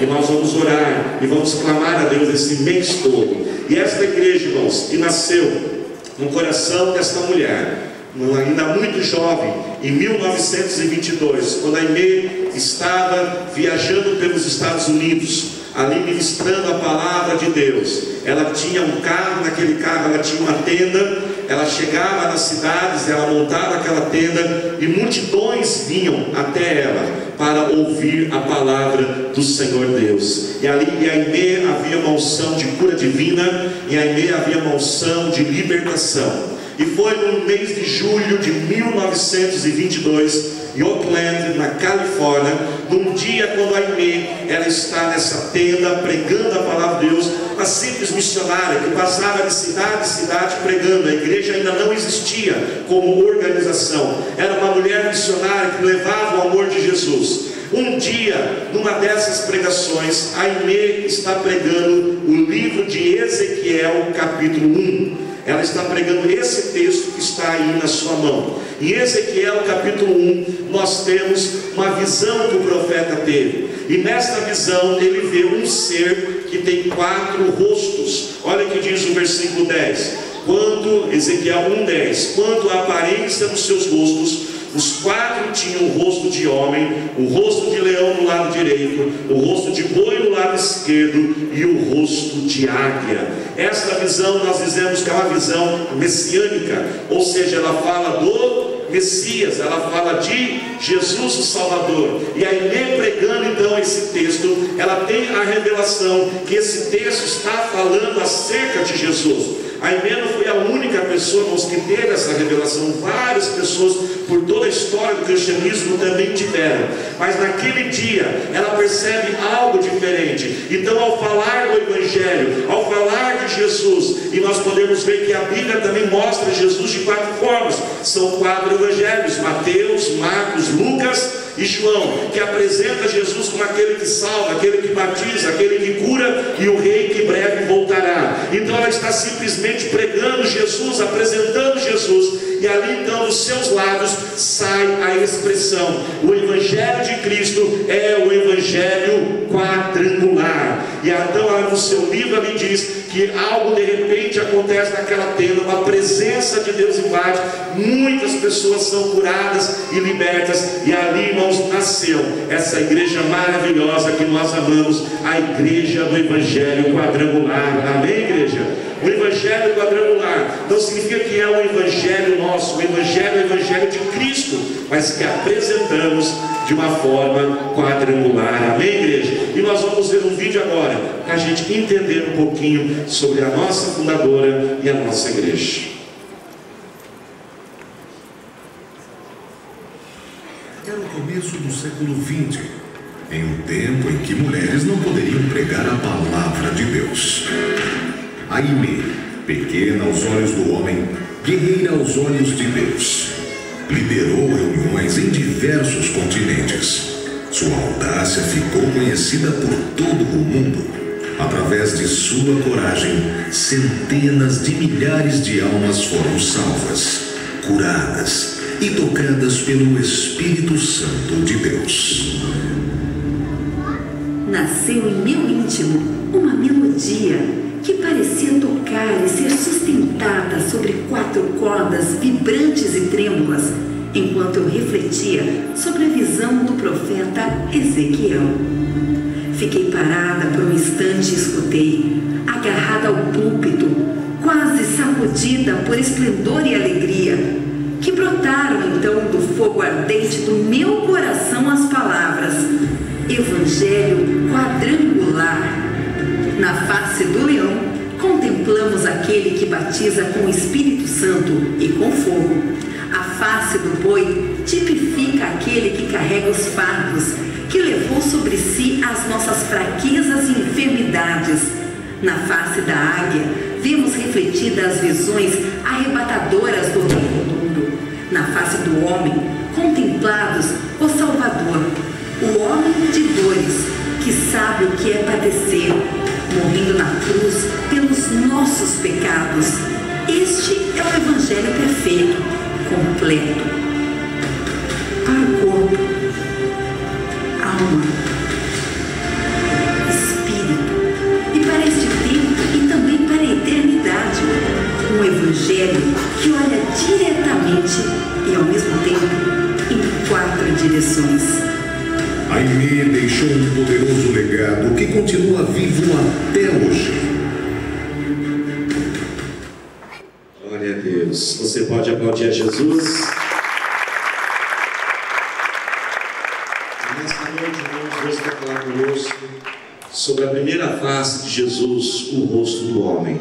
e nós vamos orar e vamos clamar a Deus esse mês todo. E esta igreja, irmãos, que nasceu no coração desta mulher, ainda muito jovem, em 1922, quando a Aimee estava viajando pelos Estados Unidos, ali ministrando a palavra de Deus. Ela tinha um carro, naquele carro ela tinha uma tenda, ela chegava nas cidades, ela montava aquela tenda e multidões vinham até ela para ouvir a palavra do Senhor Deus. E ali em Aimee havia uma unção de cura divina, em Aimee havia uma unção de libertação. E foi no mês de julho de 1922, em Oakland, na Califórnia, num dia quando a Aimee, ela está nessa tenda pregando a palavra de Deus, uma simples missionária que passava de cidade em cidade pregando. A igreja ainda não existia como organização. Era uma mulher missionária que levava o amor de Jesus. Um dia, numa dessas pregações, Aimee está pregando o livro de Ezequiel, capítulo 1. Ela está pregando esse texto que está aí na sua mão. Em Ezequiel capítulo 1, nós temos uma visão que o profeta teve. E nesta visão ele vê um ser que tem quatro rostos. Olha o que diz o versículo 10. Quanto, Ezequiel 1,10, quanto à aparência dos seus rostos, os quatro tinham o rosto de homem, o rosto de leão no lado direito, o rosto de boi no lado esquerdo e o rosto de águia. Esta visão nós dizemos que é uma visão messiânica, ou seja, ela fala do Messias, ela fala de Jesus o Salvador. E aí, pregando então esse texto, ela tem a revelação que esse texto está falando acerca de Jesus. A Aimee não foi a única pessoa irmãos, que teve essa revelação. Várias pessoas, por toda a história do cristianismo, também tiveram. Mas naquele dia, ela percebe algo diferente. Então, ao falar do Evangelho, ao falar de Jesus, e nós podemos ver que a Bíblia também mostra Jesus de quatro formas. São quatro evangelhos: Mateus, Marcos, Lucas e João, que apresenta Jesus como aquele que salva, aquele que batiza, aquele que cura e o rei que breve voltará. Então ela está simplesmente pregando Jesus, apresentando Jesus, e ali então dos seus lábios sai a expressão: o Evangelho de Cristo é o Evangelho quadrangular. E então no seu livro ali diz que algo de repente acontece naquela tenda, uma presença de Deus invade, muitas pessoas são curadas e libertas, e ali, irmãos, nasceu essa igreja maravilhosa que nós amamos, a igreja do Evangelho quadrangular. Amém, igreja? O Evangelho quadrangular não significa que é o Evangelho nosso, o Evangelho é o Evangelho de Cristo, mas que apresentamos de uma forma quadrangular. Amém, igreja? E nós vamos ver um vídeo agora para a gente entender um pouquinho sobre a nossa fundadora e a nossa igreja. Era o começo do século XX, em um tempo em que mulheres não poderiam pregar a palavra de Deus. Aime, pequena aos olhos do homem, guerreira aos olhos de Deus liderou reuniões em diversos continentes. Sua audácia ficou conhecida por todo o mundo. Através de sua coragem, centenas de milhares de almas foram salvas, curadas e tocadas pelo Espírito Santo de Deus. Nasceu em meu íntimo uma melodia que parecia tocar e ser sustentada sobre quatro cordas vibrantes e trêmulas, enquanto eu refletia sobre a visão do profeta Ezequiel. Fiquei parada por um instante e escutei, agarrada ao púlpito, quase sacudida por esplendor e alegria, que brotaram então do fogo ardente do meu coração as palavras: Evangelho quadrangular na face do leão, contemplamos aquele que batiza com o Espírito Santo e com fogo. A face do boi tipifica aquele que carrega os fardos, que levou sobre si as nossas fraquezas e enfermidades. Na face da águia, vemos refletidas as visões arrebatadoras do reino do mundo. Na face do homem, contemplados o Salvador, o homem de dores, que sabe o que é padecer morrendo na cruz pelos nossos pecados. Este é o Evangelho perfeito, completo. Jesus, o rosto do homem.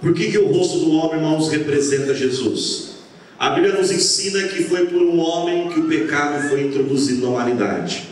Por que, que o rosto do homem, irmãos, representa Jesus? A Bíblia nos ensina que foi por um homem que o pecado foi introduzido na humanidade.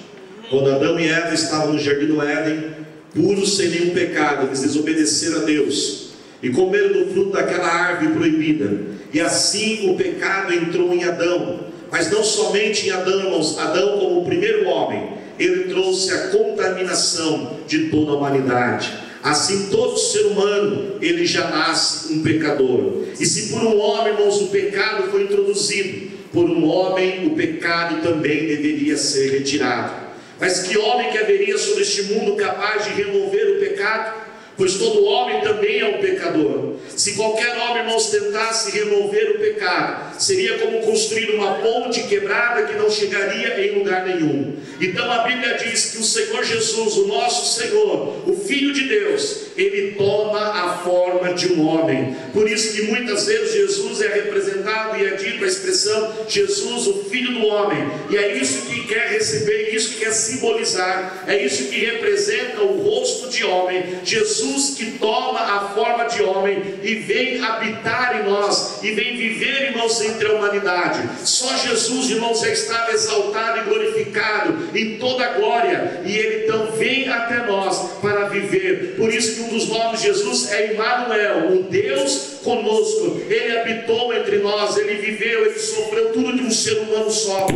Quando Adão e Eva estavam no jardim do Éden, puros sem nenhum pecado, eles desobedeceram a Deus e comeram do fruto daquela árvore proibida. E assim o pecado entrou em Adão, mas não somente em Adão, irmãos, Adão como o primeiro homem, ele trouxe a contaminação de toda a humanidade. Assim, todo ser humano, ele já nasce um pecador. E se por um homem, irmãos, o pecado foi introduzido, por um homem o pecado também deveria ser retirado. Mas que homem que haveria sobre este mundo capaz de remover o pecado? Pois todo homem também é um pecador. Se qualquer homem, irmãos, tentasse remover o pecado, seria como construir uma ponte quebrada que não chegaria em lugar nenhum. Então a Bíblia diz que o Senhor Jesus, o nosso Senhor, o Filho de Deus, ele toma a forma de um homem. Por isso que muitas vezes Jesus é representado e é dito a expressão Jesus, o Filho do homem. E é isso que quer receber, isso que quer simbolizar, é isso que representa o rosto de homem. Jesus que toma a forma de homem e vem habitar em nós e vem viver, irmãos, entre a humanidade. Só Jesus, irmãos, já estava exaltado e glorificado em toda a glória, e ele então vem até nós para viver. Por isso que um dos nomes de Jesus é Emmanuel, o Deus conosco. Ele habitou entre nós, ele viveu, ele sofreu tudo de um ser humano só.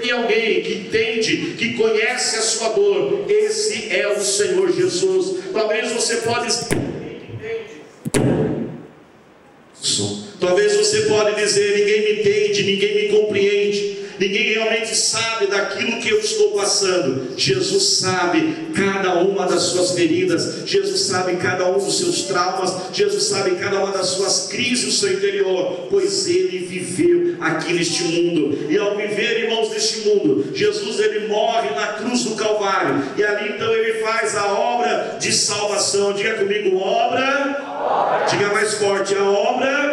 Tem alguém que entende, que conhece a sua dor, esse é o Senhor Jesus. Talvez você pode Talvez você pode dizer, ninguém me entende, ninguém me compreende ninguém realmente sabe daquilo que eu estou passando. Jesus sabe cada uma das suas feridas, Jesus sabe cada um dos seus traumas, Jesus sabe cada uma das suas crises no seu interior, pois ele viveu aqui neste mundo. E ao viver, irmãos, neste mundo, Jesus ele morre na cruz do Calvário, e ali então ele faz a obra de salvação. Diga comigo, obra. obra. Diga mais forte, a obra.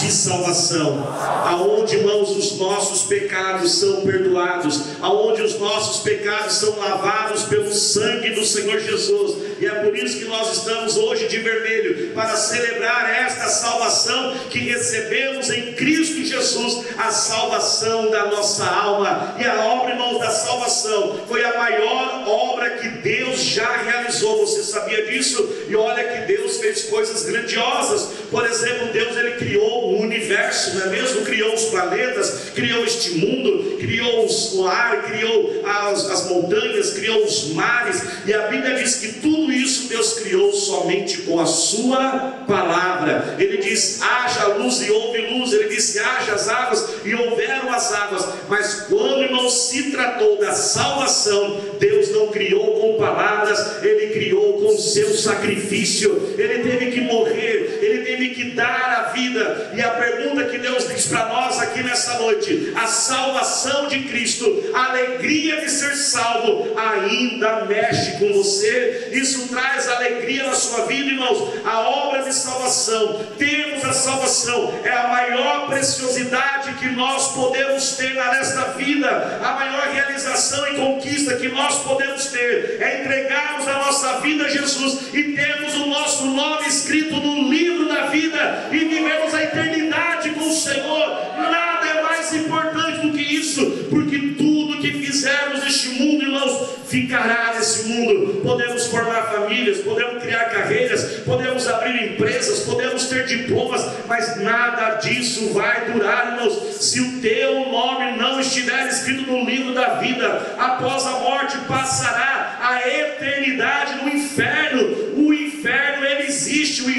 De salvação, aonde, irmãos, os nossos pecados são perdoados, aonde os nossos pecados são lavados pelo sangue do Senhor Jesus, e é por isso que nós estamos hoje de vermelho, para celebrar esta salvação que recebemos em Cristo Jesus, a salvação da nossa alma, e a obra, irmãos, da salvação foi a maior obra que Deus já realizou, você sabia disso? E olha que Deus fez coisas grandiosas, por exemplo, Deus ele criou o universo, não é mesmo? Criou os planetas, criou este mundo, criou o ar, criou as, as montanhas, criou os mares, e a Bíblia diz que tudo isso Deus criou somente com a Sua palavra. Ele diz: haja luz e houve luz, ele disse: haja as águas e houveram as águas. Mas quando, irmão, se tratou da salvação, Deus não criou com palavras, ele criou com seu sacrifício. Ele teve que morrer, ele teve que dar a vida e a pergunta que Deus diz para nós aqui nessa noite: a salvação de Cristo, a alegria de ser salvo, ainda mexe com você? Isso traz alegria na sua vida, irmãos. A obra de salvação, temos a salvação, é a maior preciosidade que nós podemos ter nesta vida, a maior realização e conquista que nós podemos ter é entregarmos a nossa vida a Jesus e termos o nosso nome escrito no livro da vida e vivemos a eternidade com o Senhor. Nada é mais importante do que isso, porque tudo que fizermos neste mundo, irmãos, ficará nesse mundo. Podemos formar famílias, podemos criar carreiras, podemos abrir empresas, podemos ter diplomas, mas nada disso vai durar, irmãos. Se o teu nome não estiver escrito no livro da vida, após a morte passará a eternidade no inferno.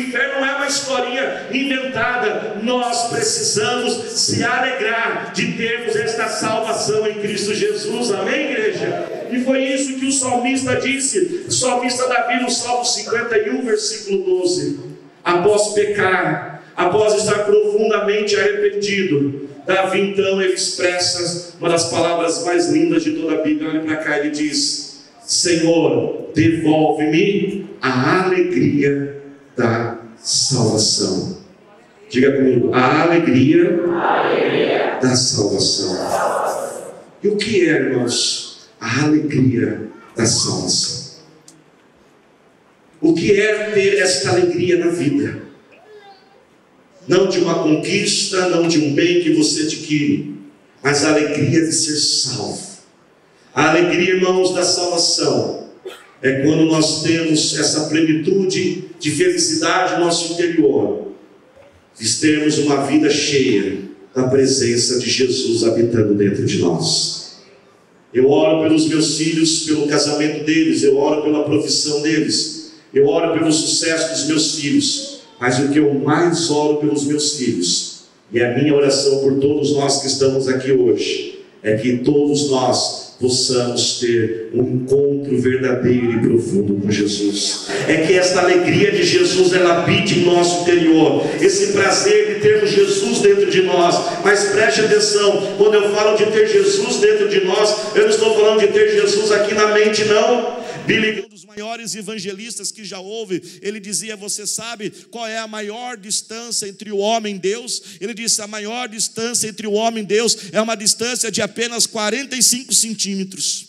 Inferno não é uma historinha inventada. Nós precisamos se alegrar de termos esta salvação em Cristo Jesus. Amém, igreja? E foi isso que o salmista disse, o salmista Davi no Salmo 51, versículo 12. Após pecar, após estar profundamente arrependido, Davi então ele expressa uma das palavras mais lindas de toda a Bíblia. Olha para cá, ele diz: Senhor, devolve-me a alegria da salvação. Diga comigo, a alegria, a alegria. da salvação. E o que é, irmãos, a alegria da salvação? O que é ter esta alegria na vida? Não de uma conquista, não de um bem que você adquire, mas a alegria de ser salvo. A alegria, irmãos, da salvação é quando nós temos essa plenitude de felicidade no nosso interior, de termos uma vida cheia da presença de Jesus habitando dentro de nós. Eu oro pelos meus filhos, pelo casamento deles, eu oro pela profissão deles, eu oro pelo sucesso dos meus filhos, mas o que eu mais oro pelos meus filhos, e a minha oração por todos nós que estamos aqui hoje, é que todos nós possamos ter um encontro verdadeiro e profundo com Jesus. É que esta alegria de Jesus ela habite em nosso interior, esse prazer de termos Jesus dentro de nós. Mas preste atenção, quando eu falo de ter Jesus dentro de nós, eu não estou falando de ter Jesus aqui na mente, não. Billy um dos maiores evangelistas que já houve, ele dizia: Você sabe qual é a maior distância entre o homem e Deus? Ele disse: A maior distância entre o homem e Deus é uma distância de apenas 45 centímetros.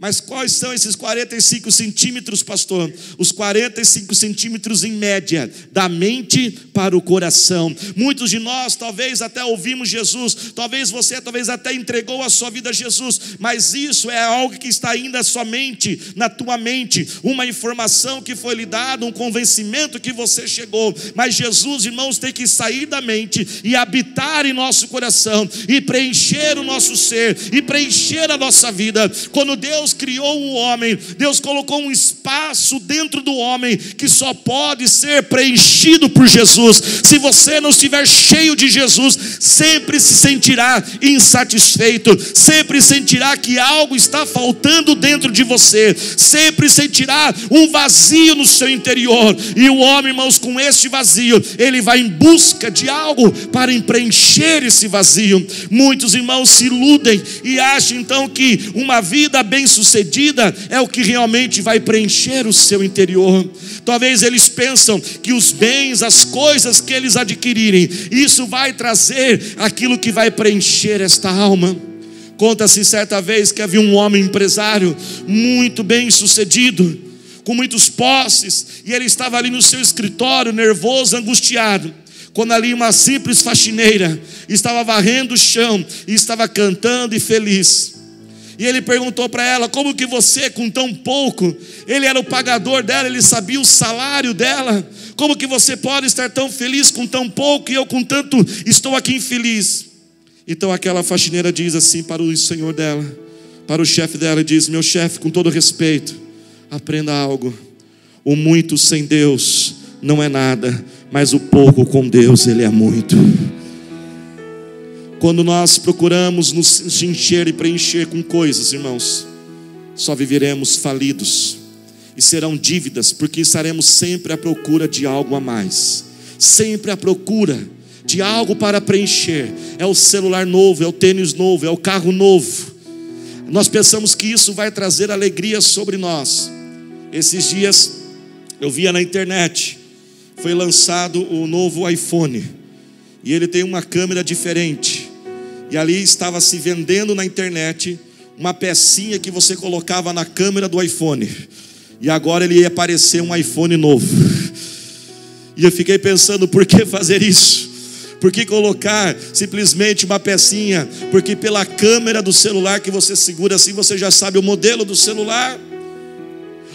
Mas quais são esses 45 centímetros, pastor? Os 45 centímetros em média, da mente para o coração. Muitos de nós talvez até ouvimos Jesus, talvez você talvez até entregou a sua vida a Jesus, mas isso é algo que está ainda somente na tua mente, uma informação que foi lhe dada, um convencimento que você chegou. Mas Jesus, irmãos, tem que sair da mente e habitar em nosso coração e preencher o nosso ser e preencher a nossa vida. Quando Deus Deus criou o homem, Deus colocou um espaço dentro do homem que só pode ser preenchido por Jesus. Se você não estiver cheio de Jesus, sempre se sentirá insatisfeito, sempre sentirá que algo está faltando dentro de você, sempre sentirá um vazio no seu interior. E o homem, irmãos, com este vazio, ele vai em busca de algo para preencher esse vazio. Muitos irmãos se iludem e acham então que uma vida abençoada sucedida é o que realmente vai preencher o seu interior. Talvez eles pensam que os bens, as coisas que eles adquirirem, isso vai trazer aquilo que vai preencher esta alma. Conta-se certa vez que havia um homem empresário muito bem sucedido, com muitos posses, e ele estava ali no seu escritório, nervoso, angustiado quando ali uma simples faxineira estava varrendo o chão e estava cantando e feliz. E ele perguntou para ela: Como que você, com tão pouco, ele era o pagador dela, ele sabia o salário dela. Como que você pode estar tão feliz com tão pouco e eu com tanto estou aqui infeliz? Então aquela faxineira diz assim para o senhor dela, para o chefe dela, diz: Meu chefe, com todo respeito, aprenda algo. O muito sem Deus não é nada, mas o pouco com Deus, ele é muito. Quando nós procuramos nos encher e preencher com coisas, irmãos, só viveremos falidos e serão dívidas, porque estaremos sempre à procura de algo a mais, sempre à procura de algo para preencher. É o celular novo, é o tênis novo, é o carro novo. Nós pensamos que isso vai trazer alegria sobre nós. Esses dias eu via na internet, foi lançado o novo iPhone, e ele tem uma câmera diferente. E ali estava se vendendo na internet uma pecinha que você colocava na câmera do iPhone. E agora ele ia aparecer um iPhone novo. E eu fiquei pensando, por que fazer isso? Por que colocar simplesmente uma pecinha? Porque pela câmera do celular que você segura assim, você já sabe o modelo do celular.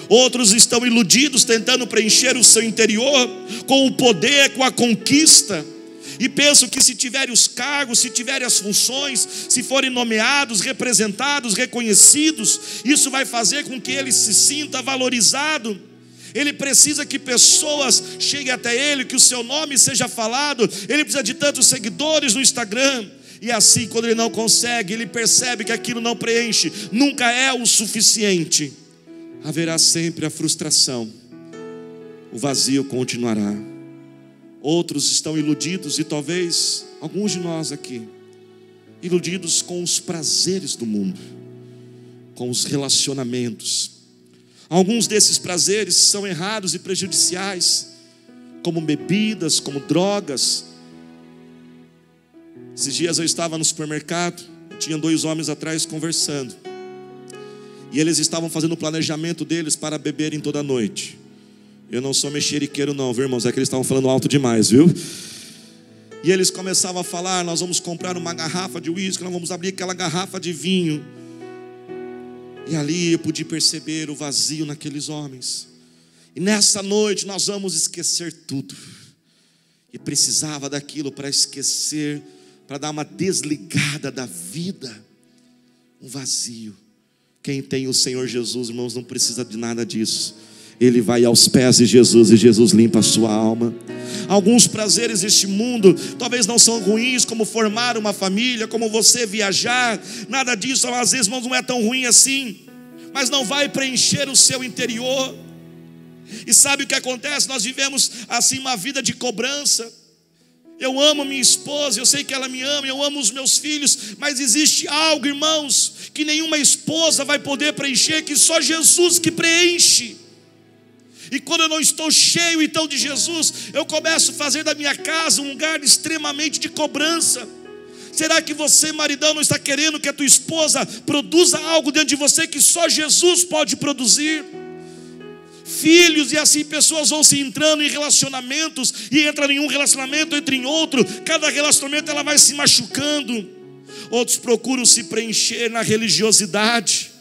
Outros estão iludidos, tentando preencher o seu interior com o poder, com a conquista e pensam que se tiverem os cargos, se tiverem as funções, se forem nomeados, representados, reconhecidos, isso vai fazer com que ele se sinta valorizado. Ele precisa que pessoas cheguem até ele, que o seu nome seja falado. Ele precisa de tantos seguidores no Instagram. E assim, quando ele não consegue, ele percebe que aquilo não preenche, nunca é o suficiente. Haverá sempre a frustração, o vazio continuará. Outros estão iludidos, e talvez alguns de nós aqui, iludidos com os prazeres do mundo, com os relacionamentos, Alguns desses prazeres são errados e prejudiciais, como bebidas, como drogas. Esses dias eu estava no supermercado, tinha dois homens atrás conversando. E eles estavam fazendo o planejamento deles para beberem toda noite. Eu não sou mexeriqueiro, não, viu, irmãos? É que eles estavam falando alto demais, viu? E eles começavam a falar: nós vamos comprar uma garrafa de uísque, nós vamos abrir aquela garrafa de vinho. E ali eu pude perceber o vazio naqueles homens. E nessa noite nós vamos esquecer tudo. E precisava daquilo para esquecer, para dar uma desligada da vida, um vazio. Quem tem o Senhor Jesus, irmãos, não precisa de nada disso. Ele vai aos pés de Jesus e Jesus limpa a sua alma. Alguns prazeres deste mundo talvez não são ruins, como formar uma família, como você viajar, nada disso, às vezes não é tão ruim assim, mas não vai preencher o seu interior. E sabe o que acontece? Nós vivemos assim uma vida de cobrança. Eu amo minha esposa, eu sei que ela me ama, eu amo os meus filhos, mas existe algo, irmãos, que nenhuma esposa vai poder preencher, que só Jesus que preenche. E quando eu não estou cheio então de Jesus, eu começo a fazer da minha casa um lugar extremamente de cobrança. Será que você, maridão, não está querendo que a tua esposa produza algo dentro de você que só Jesus pode produzir? Filhos e assim pessoas vão se entrando em relacionamentos e entra em um relacionamento, entra em outro, cada relacionamento ela vai se machucando. Outros procuram se preencher na religiosidade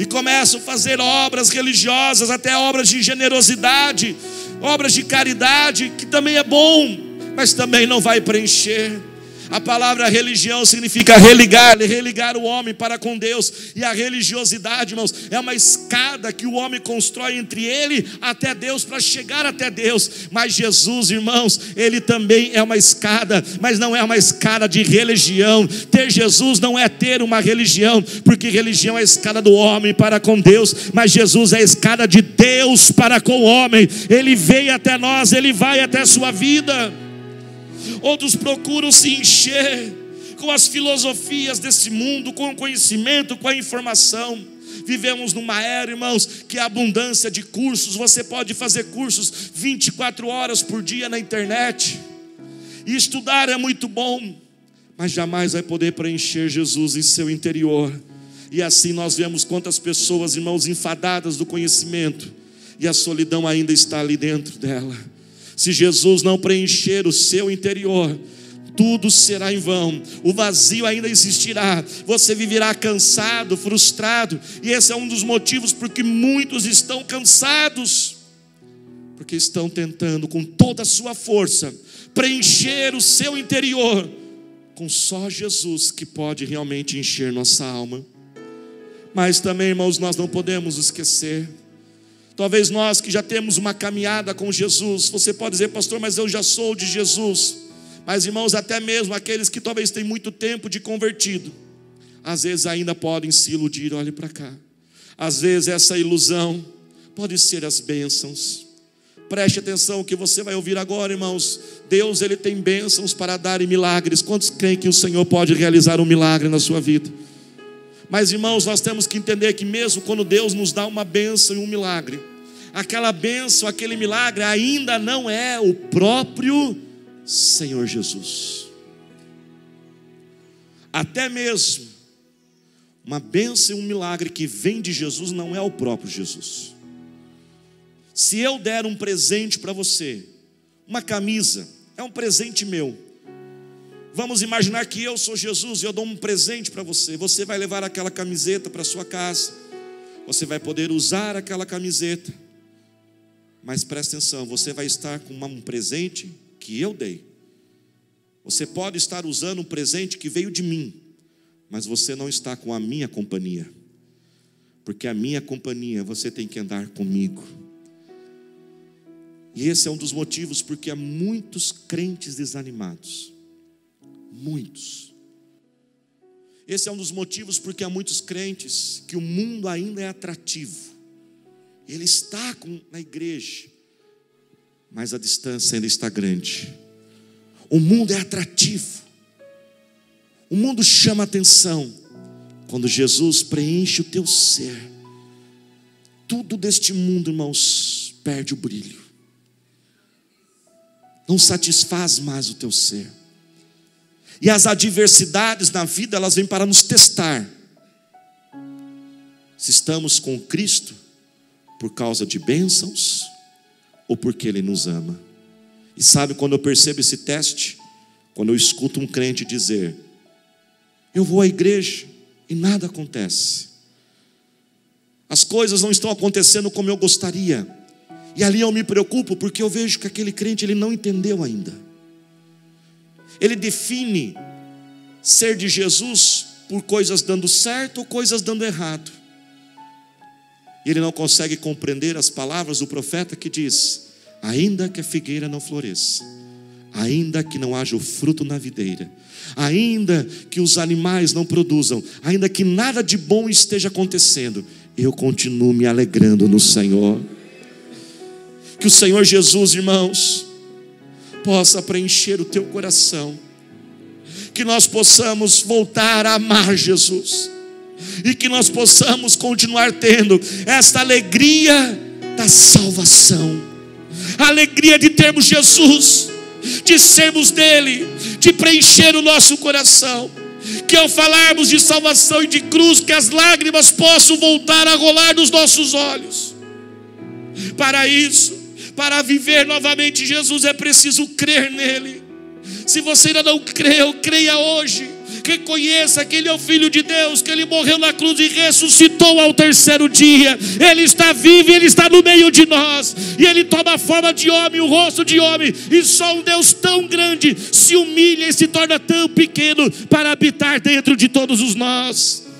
e começam a fazer obras religiosas, até obras de generosidade, obras de caridade, que também é bom, mas também não vai preencher. A palavra religião significa religar, religar o homem para com Deus. E a religiosidade, irmãos, é uma escada que o homem constrói entre ele até Deus para chegar até Deus. Mas Jesus, irmãos, ele também é uma escada, mas não é uma escada de religião. Ter Jesus não é ter uma religião, porque religião é a escada do homem para com Deus, mas Jesus é a escada de Deus para com o homem. Ele veio até nós, ele vai até a sua vida outros procuram se encher com as filosofias desse mundo, com o conhecimento, com a informação. Vivemos numa era, irmãos, que a abundância de cursos, você pode fazer cursos 24 horas por dia na internet. E estudar é muito bom, mas jamais vai poder preencher Jesus em seu interior. E assim nós vemos quantas pessoas, irmãos, enfadadas do conhecimento, e a solidão ainda está ali dentro dela. Se Jesus não preencher o seu interior, tudo será em vão, o vazio ainda existirá, você viverá cansado, frustrado, e esse é um dos motivos porque muitos estão cansados, porque estão tentando com toda a sua força preencher o seu interior com só Jesus que pode realmente encher nossa alma. Mas também, irmãos, nós não podemos esquecer Talvez nós que já temos uma caminhada com Jesus, você pode dizer, pastor, mas eu já sou de Jesus. Mas irmãos, até mesmo aqueles que talvez têm muito tempo de convertido, às vezes ainda podem se iludir, olhe para cá. Às vezes essa ilusão pode ser as bênçãos. Preste atenção o que você vai ouvir agora, irmãos. Deus ele tem bênçãos para dar e milagres. Quantos creem que o Senhor pode realizar um milagre na sua vida? Mas irmãos, nós temos que entender que mesmo quando Deus nos dá uma bênção e um milagre, aquela bênção, aquele milagre ainda não é o próprio Senhor Jesus. Até mesmo uma bênção e um milagre que vem de Jesus não é o próprio Jesus. Se eu der um presente para você, uma camisa, é um presente meu. Vamos imaginar que eu sou Jesus e eu dou um presente para você. Você vai levar aquela camiseta para sua casa. Você vai poder usar aquela camiseta. Mas presta atenção, você vai estar com um presente que eu dei. Você pode estar usando um presente que veio de mim, mas você não está com a minha companhia. Porque a minha companhia você tem que andar comigo. E esse é um dos motivos porque há muitos crentes desanimados. Muitos. Esse é um dos motivos porque há muitos crentes que o mundo ainda é atrativo ele está com, na igreja, mas a distância ainda está grande. O mundo é atrativo, o mundo chama atenção. Quando Jesus preenche o teu ser, tudo deste mundo, irmãos, perde o brilho. Não satisfaz mais o teu ser. E as adversidades na vida, elas vêm para nos testar. Se estamos com Cristo por causa de bênçãos ou porque Ele nos ama. E sabe quando eu percebo esse teste? Quando eu escuto um crente dizer: Eu vou à igreja e nada acontece. As coisas não estão acontecendo como eu gostaria. E ali eu me preocupo porque eu vejo que aquele crente ele não entendeu ainda. Ele define ser de Jesus por coisas dando certo ou coisas dando errado. E ele não consegue compreender as palavras do profeta que diz: ainda que a figueira não floresça, ainda que não haja o fruto na videira, ainda que os animais não produzam, ainda que nada de bom esteja acontecendo, eu continuo me alegrando no Senhor. Que o Senhor Jesus, irmãos, possa preencher o teu coração, que nós possamos voltar a amar Jesus e que nós possamos continuar tendo esta alegria da salvação, a alegria de termos Jesus, de sermos dele, de preencher o nosso coração. Que ao falarmos de salvação e de cruz, que as lágrimas possam voltar a rolar nos nossos olhos. Para isso, para viver novamente Jesus, é preciso crer nele. Se você ainda não creu, creia hoje reconheça que Ele é o Filho de Deus, que Ele morreu na cruz e ressuscitou ao terceiro dia. Ele está vivo Ele está no meio de nós. E Ele toma a forma de homem, o rosto de homem. E só um Deus tão grande se humilha e se torna tão pequeno para habitar dentro de todos os nós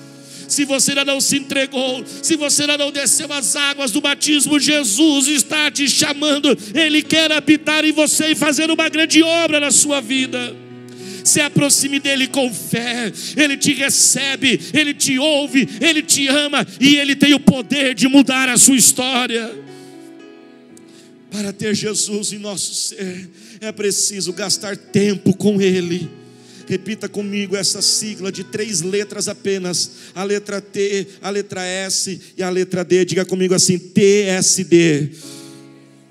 se você ainda não se entregou, se você ainda não desceu as águas do batismo, Jesus está te chamando, Ele quer habitar em você e fazer uma grande obra na sua vida se aproxime dele com fé, ele te recebe, ele te ouve, ele te ama e ele tem o poder de mudar a sua história. Para ter Jesus em nosso ser, é preciso gastar tempo com Ele. Repita comigo essa sigla de três letras apenas: a letra T, a letra S e a letra D. Diga comigo assim: TSD.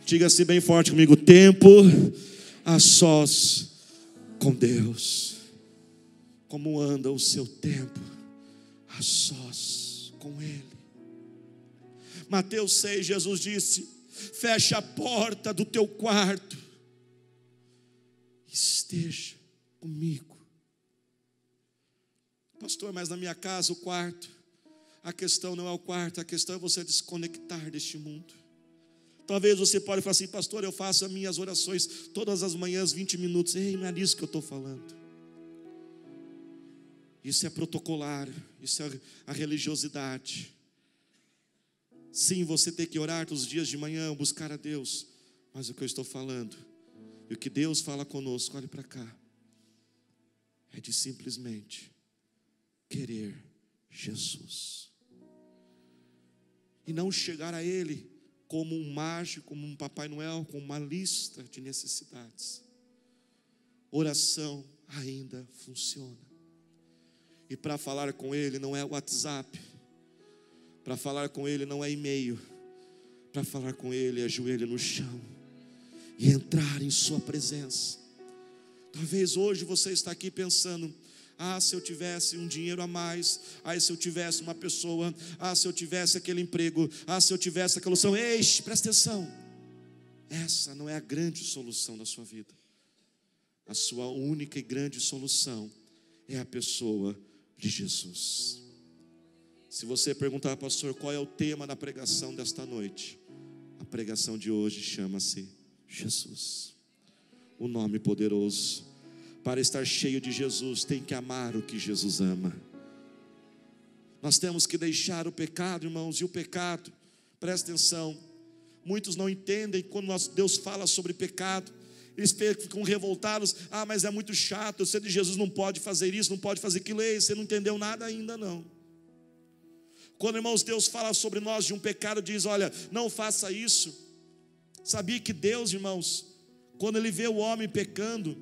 Diga-se bem forte comigo: tempo a sós com Deus. Como anda o seu tempo a sós com Ele. Mateus 6, Jesus disse: Fecha a porta do teu quarto, esteja comigo. Pastor, mas na minha casa o quarto, a questão não é o quarto, a questão é você desconectar deste mundo. Talvez você pode falar assim, pastor, eu faço as minhas orações todas as manhãs, 20 minutos. Ei, não é disso que eu estou falando. Isso é protocolar, isso é a religiosidade. Sim, você tem que orar todos os dias de manhã, buscar a Deus. Mas o que eu estou falando, e o que Deus fala conosco, olhe para cá, é de simplesmente querer Jesus. E não chegar a Ele como um mágico, como um Papai Noel, com uma lista de necessidades. Oração ainda funciona. E para falar com Ele não é WhatsApp, para falar com Ele não é e-mail, para falar com Ele é joelho no chão e entrar em Sua presença. Talvez hoje você está aqui pensando, ah, se eu tivesse um dinheiro a mais. Ah, se eu tivesse uma pessoa. Ah, se eu tivesse aquele emprego. Ah, se eu tivesse aquela solução. Ei, presta atenção. Essa não é a grande solução da sua vida. A sua única e grande solução é a pessoa de Jesus. Se você perguntar, pastor, qual é o tema da pregação desta noite? A pregação de hoje chama-se Jesus, o nome poderoso para estar cheio de Jesus, tem que amar o que Jesus ama. Nós temos que deixar o pecado, irmãos, e o pecado, presta atenção. Muitos não entendem quando Deus fala sobre pecado, eles ficam revoltados. Ah, mas é muito chato. Eu sei de Jesus não pode fazer isso, não pode fazer aquilo. Você não entendeu nada ainda não. Quando, irmãos, Deus fala sobre nós de um pecado, diz: Olha, não faça isso. Sabia que Deus, irmãos, quando Ele vê o homem pecando,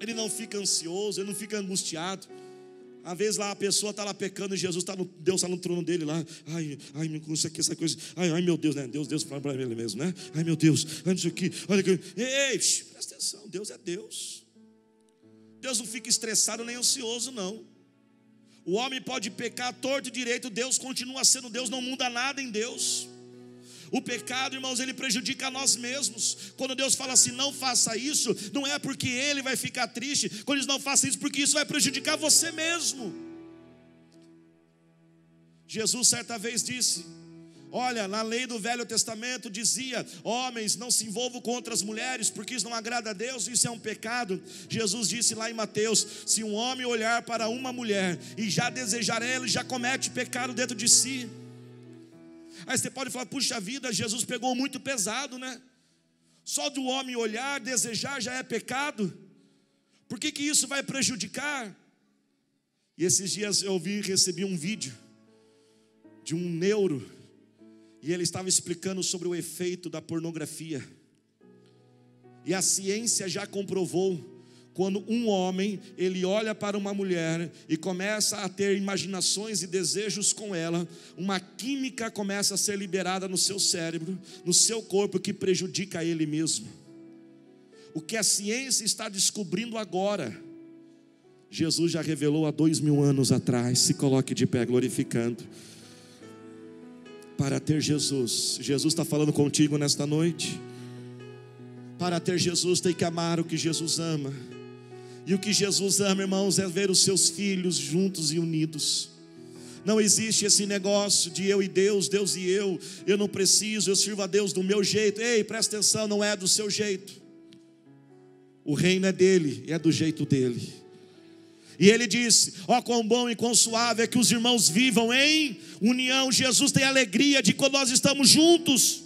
ele não fica ansioso, ele não fica angustiado. Às vezes lá a pessoa está lá pecando e Jesus está no, Deus está no trono dele lá. Ai, ai, isso aqui, essa coisa. Ai, ai, meu Deus, né? Deus, Deus fala para ele mesmo, né? Ai, meu Deus, ai, isso aqui, olha aqui. Ei, presta atenção, Deus é Deus. Deus não fica estressado nem ansioso, não. O homem pode pecar torto e direito, Deus continua sendo Deus, não muda nada em Deus. O pecado, irmãos, ele prejudica a nós mesmos. Quando Deus fala assim, não faça isso, não é porque ele vai ficar triste. Quando diz não faça isso, porque isso vai prejudicar você mesmo. Jesus certa vez disse: Olha, na lei do Velho Testamento dizia: homens, não se envolvam com outras mulheres, porque isso não agrada a Deus, isso é um pecado. Jesus disse lá em Mateus: se um homem olhar para uma mulher e já desejar ela, já comete pecado dentro de si. Aí você pode falar: puxa vida, Jesus pegou muito pesado, né? Só do homem olhar, desejar já é pecado. Por que, que isso vai prejudicar? E esses dias eu vi, recebi um vídeo de um neuro e ele estava explicando sobre o efeito da pornografia. E a ciência já comprovou quando um homem ele olha para uma mulher e começa a ter imaginações e desejos com ela, uma química começa a ser liberada no seu cérebro, no seu corpo que prejudica ele mesmo. O que a ciência está descobrindo agora, Jesus já revelou há dois mil anos atrás. Se coloque de pé glorificando para ter Jesus. Jesus está falando contigo nesta noite. Para ter Jesus, tem que amar o que Jesus ama. E o que Jesus ama, irmãos, é ver os seus filhos juntos e unidos. Não existe esse negócio de eu e Deus, Deus e eu. Eu não preciso, eu sirvo a Deus do meu jeito. Ei, presta atenção, não é do seu jeito. O reino é dele, é do jeito dele. E ele disse: Ó, oh, quão bom e quão suave é que os irmãos vivam em união. Jesus tem alegria de quando nós estamos juntos.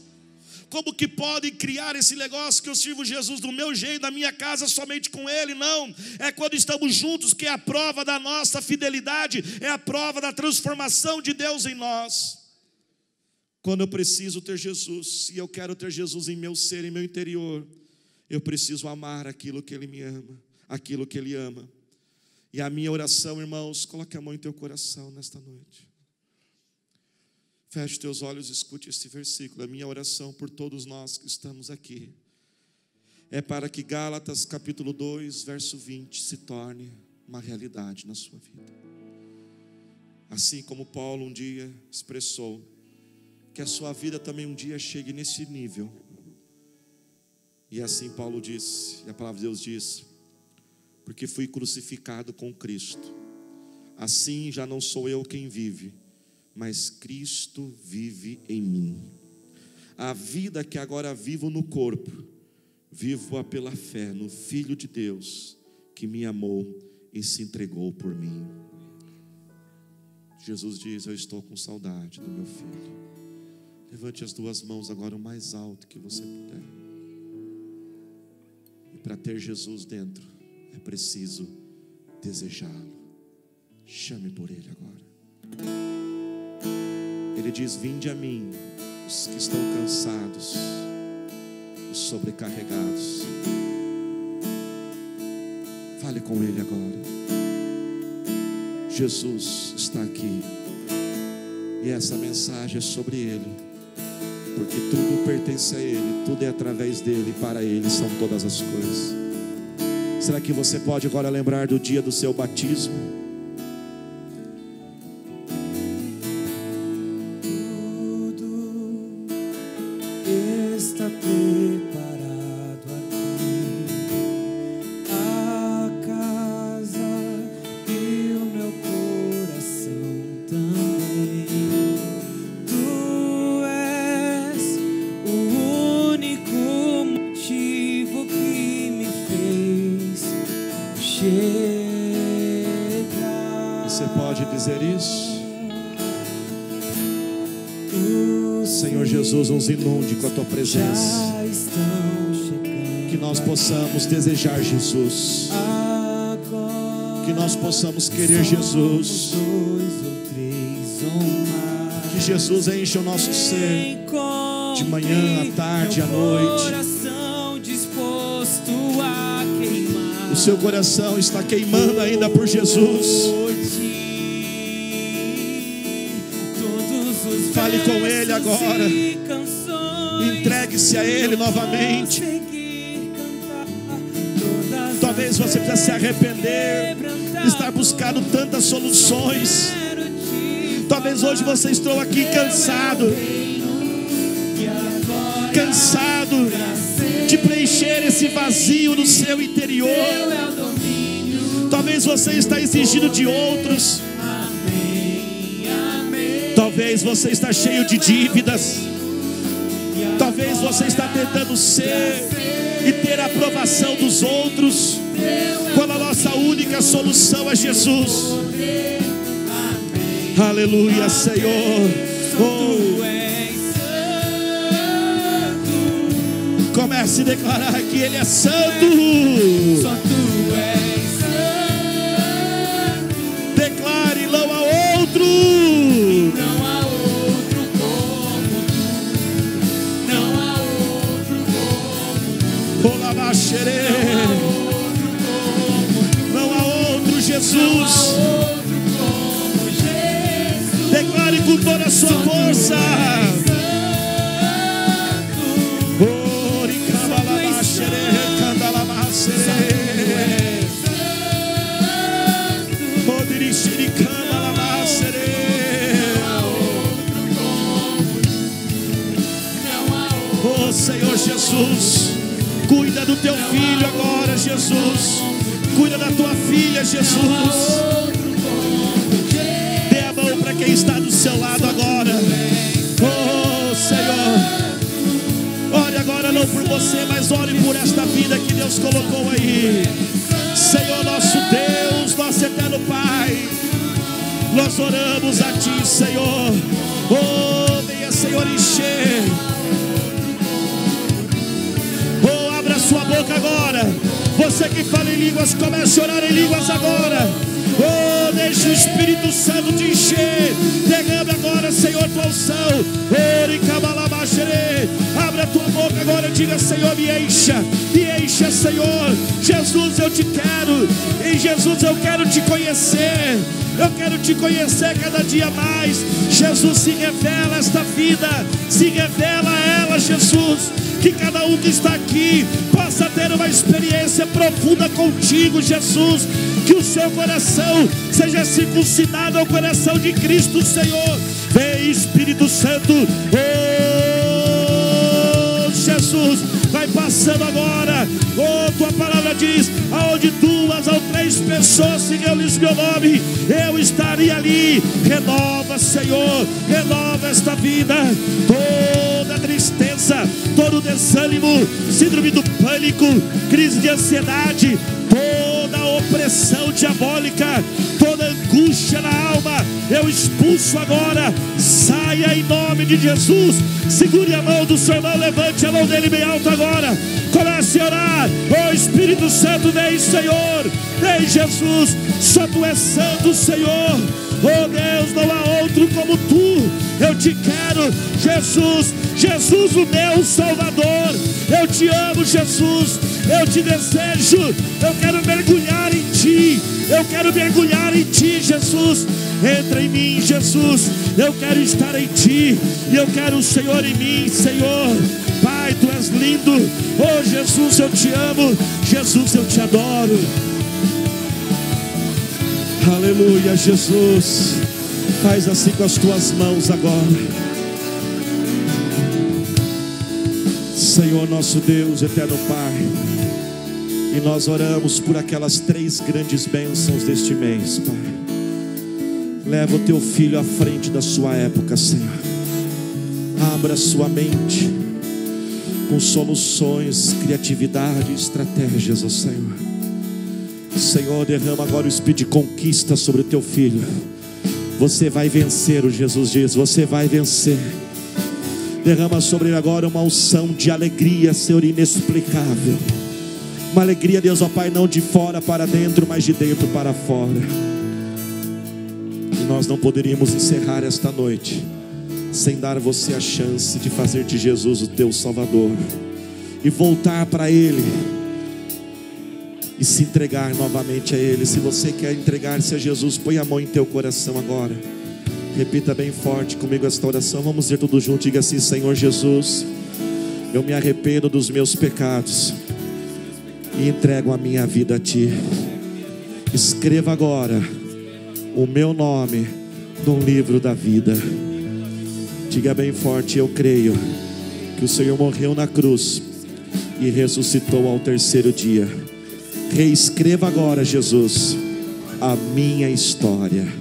Como que podem criar esse negócio que eu sirvo Jesus do meu jeito, da minha casa, somente com Ele? Não, é quando estamos juntos que é a prova da nossa fidelidade, é a prova da transformação de Deus em nós. Quando eu preciso ter Jesus, e eu quero ter Jesus em meu ser, em meu interior, eu preciso amar aquilo que Ele me ama, aquilo que Ele ama. E a minha oração, irmãos, coloque a mão em teu coração nesta noite. Feche teus olhos e escute este versículo. A minha oração por todos nós que estamos aqui é para que Gálatas capítulo 2, verso 20 se torne uma realidade na sua vida. Assim como Paulo um dia expressou, que a sua vida também um dia chegue nesse nível. E assim Paulo disse, e a palavra de Deus diz: porque fui crucificado com Cristo. Assim já não sou eu quem vive, mas Cristo vive em mim. A vida que agora vivo no corpo, vivo-a pela fé no Filho de Deus, que me amou e se entregou por mim. Jesus diz: Eu estou com saudade do meu filho. Levante as duas mãos agora o mais alto que você puder. E para ter Jesus dentro, é preciso desejá-lo. Chame por ele agora. Ele diz: Vinde a mim, os que estão cansados e sobrecarregados. Fale com ele agora. Jesus está aqui. E essa mensagem é sobre ele. Porque tudo pertence a ele, tudo é através dele, para ele são todas as coisas. Será que você pode agora lembrar do dia do seu batismo? presença. Que nós possamos desejar Jesus. Que nós possamos querer Jesus. Que Jesus encha o nosso ser. De manhã, à tarde, à noite. O seu coração está queimando ainda por Jesus. Fale com Ele agora. Entregue-se a Ele novamente. Talvez você precisa se arrepender, estar buscando tantas soluções. Talvez hoje você estou aqui cansado, cansado de preencher esse vazio no seu interior. Talvez você está exigindo de outros. Talvez você está cheio de dívidas. Talvez você está tentando ser e ter a aprovação dos outros, quando a nossa única solução é Jesus. Aleluia, Senhor. Oh. Comece a declarar que Ele é santo. Só tu és Declare, não há outro. Não há outro Jesus. Declare com toda a sua força. Oh Senhor Jesus, do teu filho agora, Jesus. Cuida da tua filha, Jesus. Dê a mão para quem está do seu lado agora. Oh Senhor. Ore agora não por você, mas ore por esta vida que Deus colocou aí. Senhor nosso Deus, nosso eterno Pai. Nós oramos a Ti, Senhor. Oh, venha, Senhor, encher. Sua boca agora. Você que fala em línguas, comece a orar em línguas agora. Oh, deixe o Espírito Santo te encher. Derrame agora, Senhor, tua unção. Cabalabachere. Abra tua boca agora e diga, Senhor, me encha. Me encha, Senhor. Jesus, eu te quero. Em Jesus, eu quero te conhecer. Eu quero te conhecer cada dia mais. Jesus, se revela esta vida. Se revela ela, Jesus. Que cada um que está aqui possa ter uma experiência profunda contigo, Jesus. Que o seu coração seja circuncidado ao coração de Cristo, Senhor. Vem, Espírito Santo. Oh, Jesus, vai passando agora. Oh, tua palavra diz: aonde duas ou três pessoas se reúnem meu nome, eu estaria ali. Renova, Senhor, renova esta vida. Toda tristeza, todo desânimo, síndrome do pânico, crise de ansiedade, toda opressão diabólica, angústia na alma, eu expulso agora. Saia em nome de Jesus. Segure a mão do seu irmão, levante a mão dele bem alto agora. Comece a orar. Oh Espírito Santo, vem, Senhor. Vem, Jesus. Só tu és santo, Senhor. Oh Deus, não há outro como tu. Eu te quero, Jesus. Jesus, o meu Salvador. Eu te amo, Jesus. Eu te desejo. Eu quero mergulhar em ti. Eu quero mergulhar em ti, Jesus. Entra em mim, Jesus. Eu quero estar em ti. E eu quero o Senhor em mim, Senhor. Pai, tu és lindo. Oh, Jesus, eu te amo. Jesus, eu te adoro. Aleluia, Jesus. Faz assim com as tuas mãos agora. Senhor nosso Deus, eterno Pai. E nós oramos por aquelas três grandes bênçãos deste mês, Pai. Leva o teu filho à frente da sua época, Senhor. Abra sua mente com soluções, criatividade, estratégias, ó Senhor. Senhor, derrama agora o espírito de conquista sobre o teu filho. Você vai vencer, o Jesus diz, você vai vencer. Derrama sobre ele agora uma unção de alegria, Senhor, inexplicável. Uma alegria, Deus, ó Pai, não de fora para dentro, mas de dentro para fora. E nós não poderíamos encerrar esta noite sem dar você a chance de fazer de Jesus o teu Salvador e voltar para Ele e se entregar novamente a Ele. Se você quer entregar-se a Jesus, põe a mão em teu coração agora. Repita bem forte comigo esta oração. Vamos dizer tudo junto. Diga assim: Senhor Jesus, eu me arrependo dos meus pecados e entrego a minha vida a Ti. Escreva agora o meu nome no livro da vida. Diga bem forte: Eu creio que o Senhor morreu na cruz e ressuscitou ao terceiro dia. Reescreva agora, Jesus, a minha história